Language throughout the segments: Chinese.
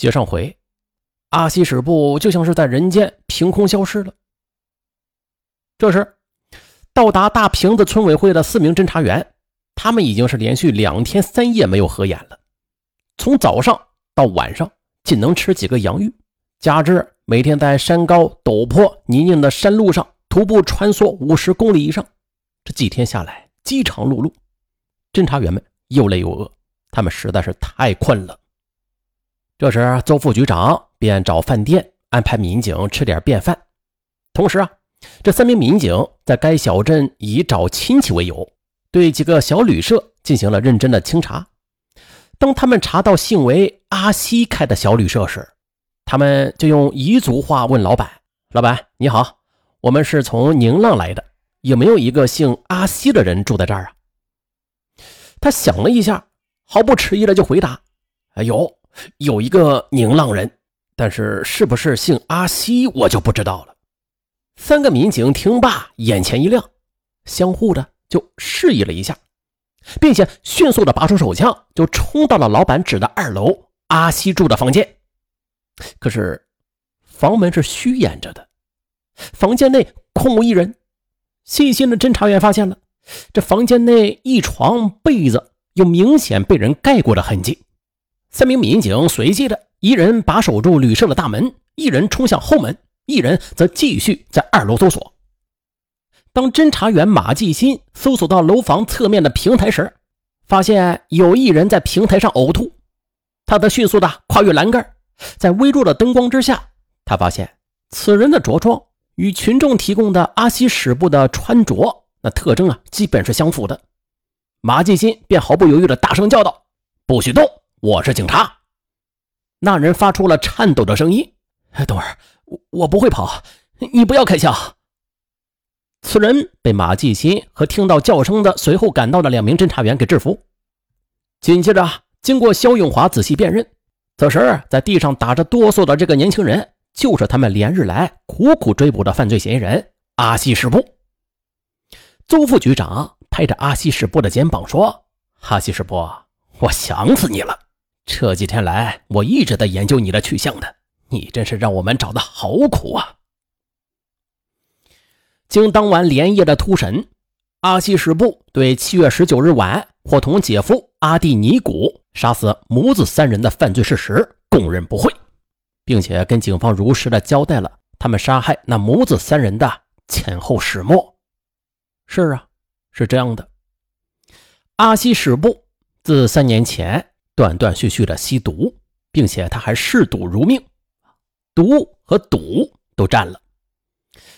接上回，阿西史部就像是在人间凭空消失了。这时，到达大坪子村委会的四名侦查员，他们已经是连续两天三夜没有合眼了。从早上到晚上，仅能吃几个洋芋，加之每天在山高陡坡、泥泞的山路上徒步穿梭五十公里以上，这几天下来饥肠辘辘，侦查员们又累又饿，他们实在是太困了。这时，邹副局长便找饭店安排民警吃点便饭。同时啊，这三名民警在该小镇以找亲戚为由，对几个小旅社进行了认真的清查。当他们查到姓为阿西开的小旅社时，他们就用彝族话问老板：“老板你好，我们是从宁浪来的，有没有一个姓阿西的人住在这儿啊？”他想了一下，毫不迟疑的就回答：“哎有。”有一个宁浪人，但是是不是姓阿西，我就不知道了。三个民警听罢，眼前一亮，相互的就示意了一下，并且迅速的拔出手枪，就冲到了老板指的二楼阿西住的房间。可是房门是虚掩着的，房间内空无一人。细心的侦查员发现了，这房间内一床被子有明显被人盖过的痕迹。三名民警随即的，一人把守住旅社的大门，一人冲向后门，一人则继续在二楼搜索。当侦查员马继新搜索到楼房侧面的平台时，发现有一人在平台上呕吐，他则迅速的跨越栏杆，在微弱的灯光之下，他发现此人的着装与群众提供的阿西史部的穿着那特征啊，基本是相符的。马继新便毫不犹豫的大声叫道：“不许动！”我是警察。那人发出了颤抖的声音：“等会儿，我我不会跑，你不要开枪。”此人被马继新和听到叫声的随后赶到的两名侦查员给制服。紧接着，经过肖永华仔细辨认，此时在地上打着哆嗦的这个年轻人，就是他们连日来苦苦追捕的犯罪嫌疑人阿西史布。邹副局长拍着阿西史布的肩膀说：“阿西史布，我想死你了。”这几天来，我一直在研究你的去向的，你真是让我们找的好苦啊！经当晚连夜的突审，阿西史部对七月十九日晚伙同姐夫阿蒂尼古杀死母子三人的犯罪事实供认不讳，并且跟警方如实的交代了他们杀害那母子三人的前后始末。是啊，是这样的，阿西史部自三年前。断断续续的吸毒，并且他还嗜赌如命，毒和赌都占了。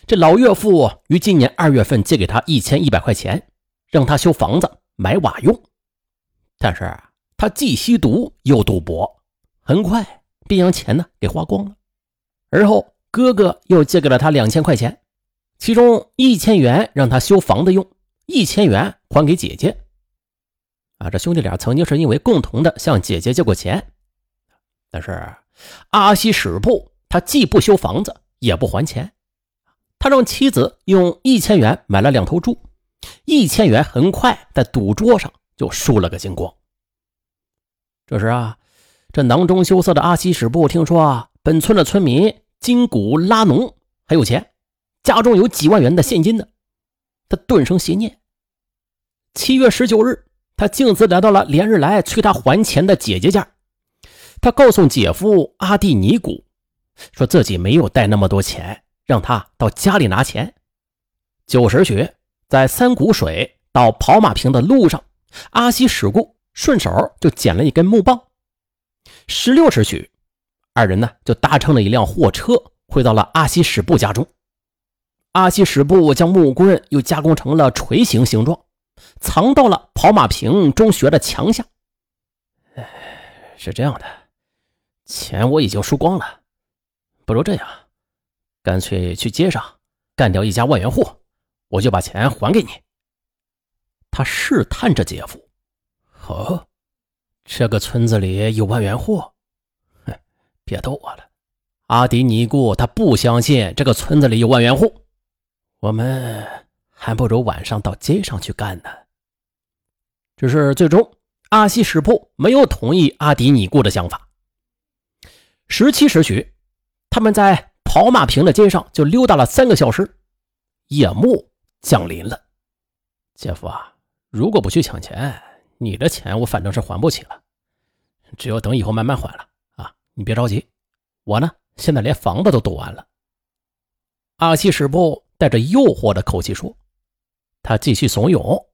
这老岳父于今年二月份借给他一千一百块钱，让他修房子、买瓦用。但是他既吸毒又赌博，很快便将钱呢给花光了。而后哥哥又借给了他两千块钱，其中一千元让他修房子用，一千元还给姐姐。啊，这兄弟俩曾经是因为共同的向姐姐借过钱，但是阿西史布他既不修房子，也不还钱，他让妻子用一千元买了两头猪，一千元很快在赌桌上就输了个精光。这时啊，这囊中羞涩的阿西史布听说啊，本村的村民金古拉农很有钱，家中有几万元的现金呢，他顿生邪念。七月十九日。他径自来到了连日来催他还钱的姐姐家，他告诉姐夫阿蒂尼古，说自己没有带那么多钱，让他到家里拿钱。九时许，在三股水到跑马坪的路上，阿西史故顺手就捡了一根木棒。十六时许，二人呢就搭乘了一辆货车回到了阿西史部家中。阿西史部将木棍又加工成了锤形形状。藏到了跑马坪中学的墙下。是这样的，钱我已经输光了，不如这样，干脆去街上干掉一家万元户，我就把钱还给你。他试探着姐夫：“哦，这个村子里有万元户？哼，别逗我了。阿迪尼姑他不相信这个村子里有万元户，我们还不如晚上到街上去干呢。”只是最终，阿西史部没有同意阿迪尼姑的想法。十七时许，他们在跑马坪的街上就溜达了三个小时。夜幕降临了，姐夫啊，如果不去抢钱，你的钱我反正是还不起了，只有等以后慢慢还了啊！你别着急，我呢现在连房子都赌完了。阿西使部带着诱惑的口气说，他继续怂恿：“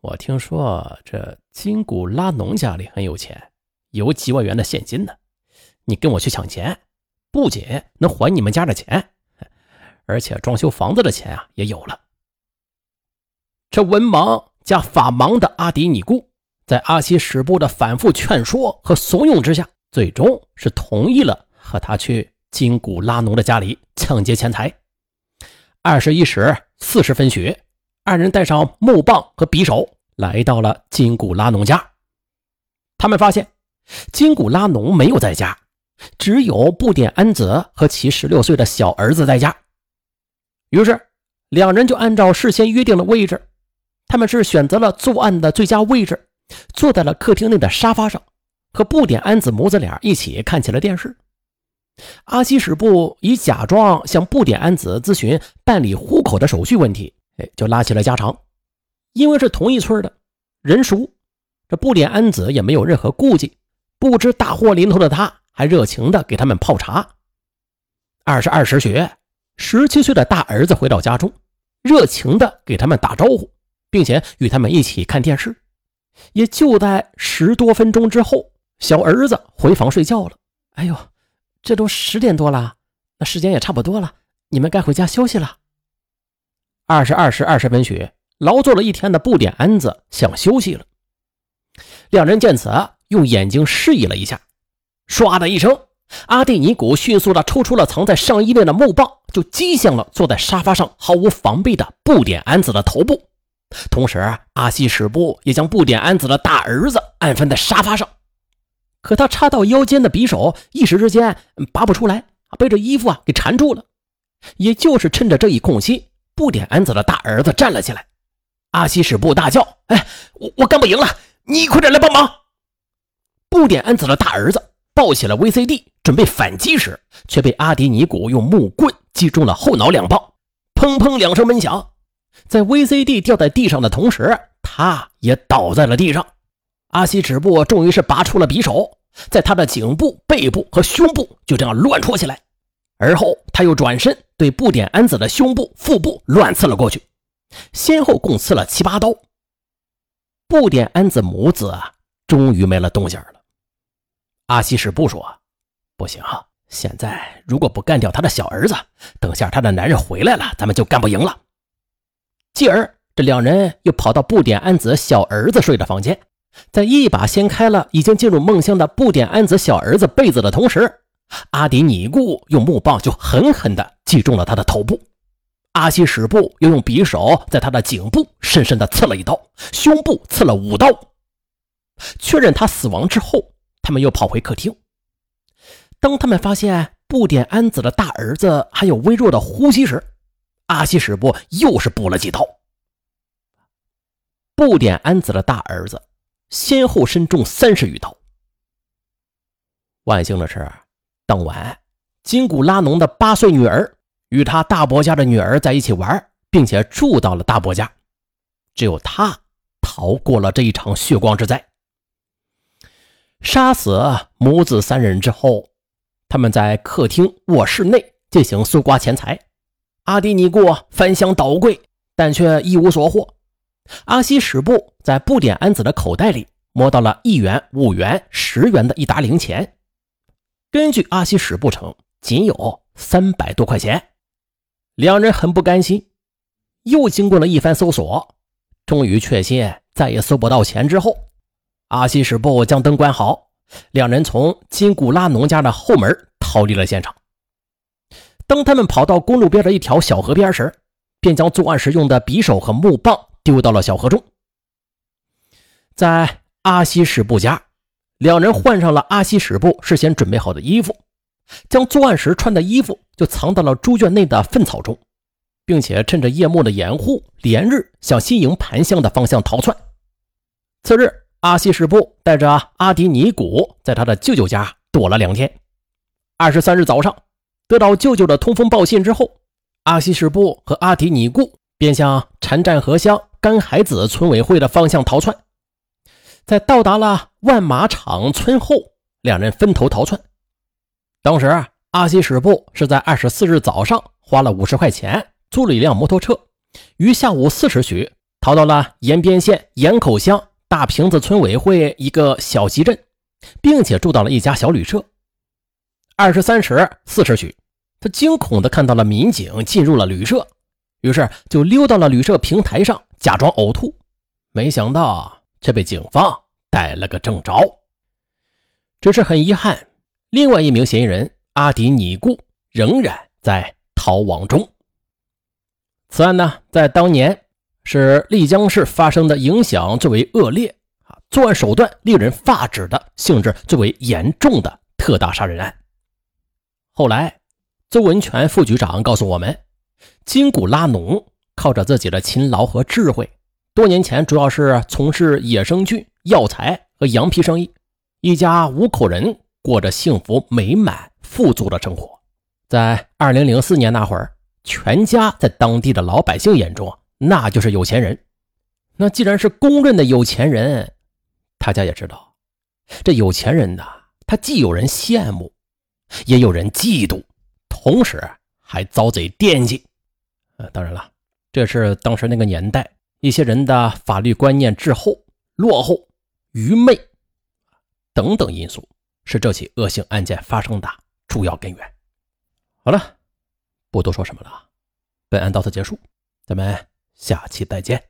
我听说这金古拉农家里很有钱，有几万元的现金呢。你跟我去抢钱，不仅能还你们家的钱。”而且装修房子的钱啊也有了。这文盲加法盲的阿迪尼姑，在阿西使部的反复劝说和怂恿之下，最终是同意了和他去金古拉农的家里抢劫钱财。二十一时四十分许，二人带上木棒和匕首，来到了金古拉农家。他们发现金古拉农没有在家，只有布点安子和其十六岁的小儿子在家。于是，两人就按照事先约定的位置，他们是选择了作案的最佳位置，坐在了客厅内的沙发上，和布点安子母子俩一起看起了电视。阿西史布以假装向布点安子咨询办理户口的手续问题，哎，就拉起了家常。因为是同一村的人熟，这布点安子也没有任何顾忌，不知大祸临头的他，还热情的给他们泡茶。二十二时许。十七岁的大儿子回到家中，热情的给他们打招呼，并且与他们一起看电视。也就在十多分钟之后，小儿子回房睡觉了。哎呦，这都十点多了，那时间也差不多了，你们该回家休息了。二十二时二十分许，劳作了一天的不点安子想休息了。两人见此，用眼睛示意了一下，唰的一声。阿蒂尼古迅速地抽出了藏在上衣内的木棒，就击向了坐在沙发上毫无防备的布点安子的头部。同时，阿西使部也将布点安子的大儿子按翻在沙发上。可他插到腰间的匕首一时之间拔不出来，被这衣服啊给缠住了。也就是趁着这一空隙，布点安子的大儿子站了起来。阿西使部大叫：“哎，我我干不赢了，你快点来帮忙！”布点安子的大儿子。抱起了 VCD，准备反击时，却被阿迪尼古用木棍击中了后脑两棒，砰砰两声闷响。在 VCD 掉在地上的同时，他也倒在了地上。阿西止步，终于是拔出了匕首，在他的颈部、背部和胸部就这样乱戳起来。而后，他又转身对布点安子的胸部、腹部乱刺了过去，先后共刺了七八刀。布点安子母子啊，终于没了动静了。阿西使部说：“不行，现在如果不干掉他的小儿子，等下他的男人回来了，咱们就干不赢了。”继而，这两人又跑到布点安子小儿子睡的房间，在一把掀开了已经进入梦乡的布点安子小儿子被子的同时，阿迪尼固用木棒就狠狠地击中了他的头部。阿西使部又用匕首在他的颈部深深地刺了一刀，胸部刺了五刀。确认他死亡之后。他们又跑回客厅。当他们发现布点安子的大儿子还有微弱的呼吸时，阿西使部又是补了几刀。布点安子的大儿子先后身中三十余刀。万幸的是，当晚金古拉农的八岁女儿与他大伯家的女儿在一起玩，并且住到了大伯家，只有他逃过了这一场血光之灾。杀死母子三人之后，他们在客厅、卧室内进行搜刮钱财。阿迪尼过翻箱倒柜，但却一无所获。阿西使布在布点安子的口袋里摸到了一元、五元、十元的一沓零钱。根据阿西使部称，仅有三百多块钱。两人很不甘心，又经过了一番搜索，终于确信再也搜不到钱之后。阿西使布将灯关好，两人从金古拉农家的后门逃离了现场。当他们跑到公路边的一条小河边时，便将作案时用的匕首和木棒丢到了小河中。在阿西使布家，两人换上了阿西史部事先准备好的衣服，将作案时穿的衣服就藏到了猪圈内的粪草中，并且趁着夜幕的掩护，连日向新营盘巷的方向逃窜。次日。阿西史部带着阿迪尼古在他的舅舅家躲了两天，二十三日早上，得到舅舅的通风报信之后，阿西什布和阿迪尼固便向禅战河乡甘海子村委会的方向逃窜。在到达了万马场村后，两人分头逃窜。当时，阿西什布是在二十四日早上花了五十块钱租了一辆摩托车，于下午四时许逃到了延边县盐口乡大坪子村委会一个小集镇，并且住到了一家小旅社。二十三时四时许，他惊恐地看到了民警进入了旅社，于是就溜到了旅社平台上假装呕吐，没想到却被警方逮了个正着。只是很遗憾。另外一名嫌疑人阿迪尼固仍然在逃亡中。此案呢，在当年是丽江市发生的影响最为恶劣啊，作案手段令人发指的性质最为严重的特大杀人案。后来，邹文全副局长告诉我们，金古拉农靠着自己的勤劳和智慧，多年前主要是从事野生菌、药材和羊皮生意，一家五口人。过着幸福美满、富足的生活。在二零零四年那会儿，全家在当地的老百姓眼中，那就是有钱人。那既然是公认的有钱人，大家也知道，这有钱人呢，他既有人羡慕，也有人嫉妒，同时还遭贼惦记。呃，当然了，这是当时那个年代一些人的法律观念滞后、落后、愚昧等等因素。是这起恶性案件发生的主要根源。好了，不多说什么了，本案到此结束，咱们下期再见。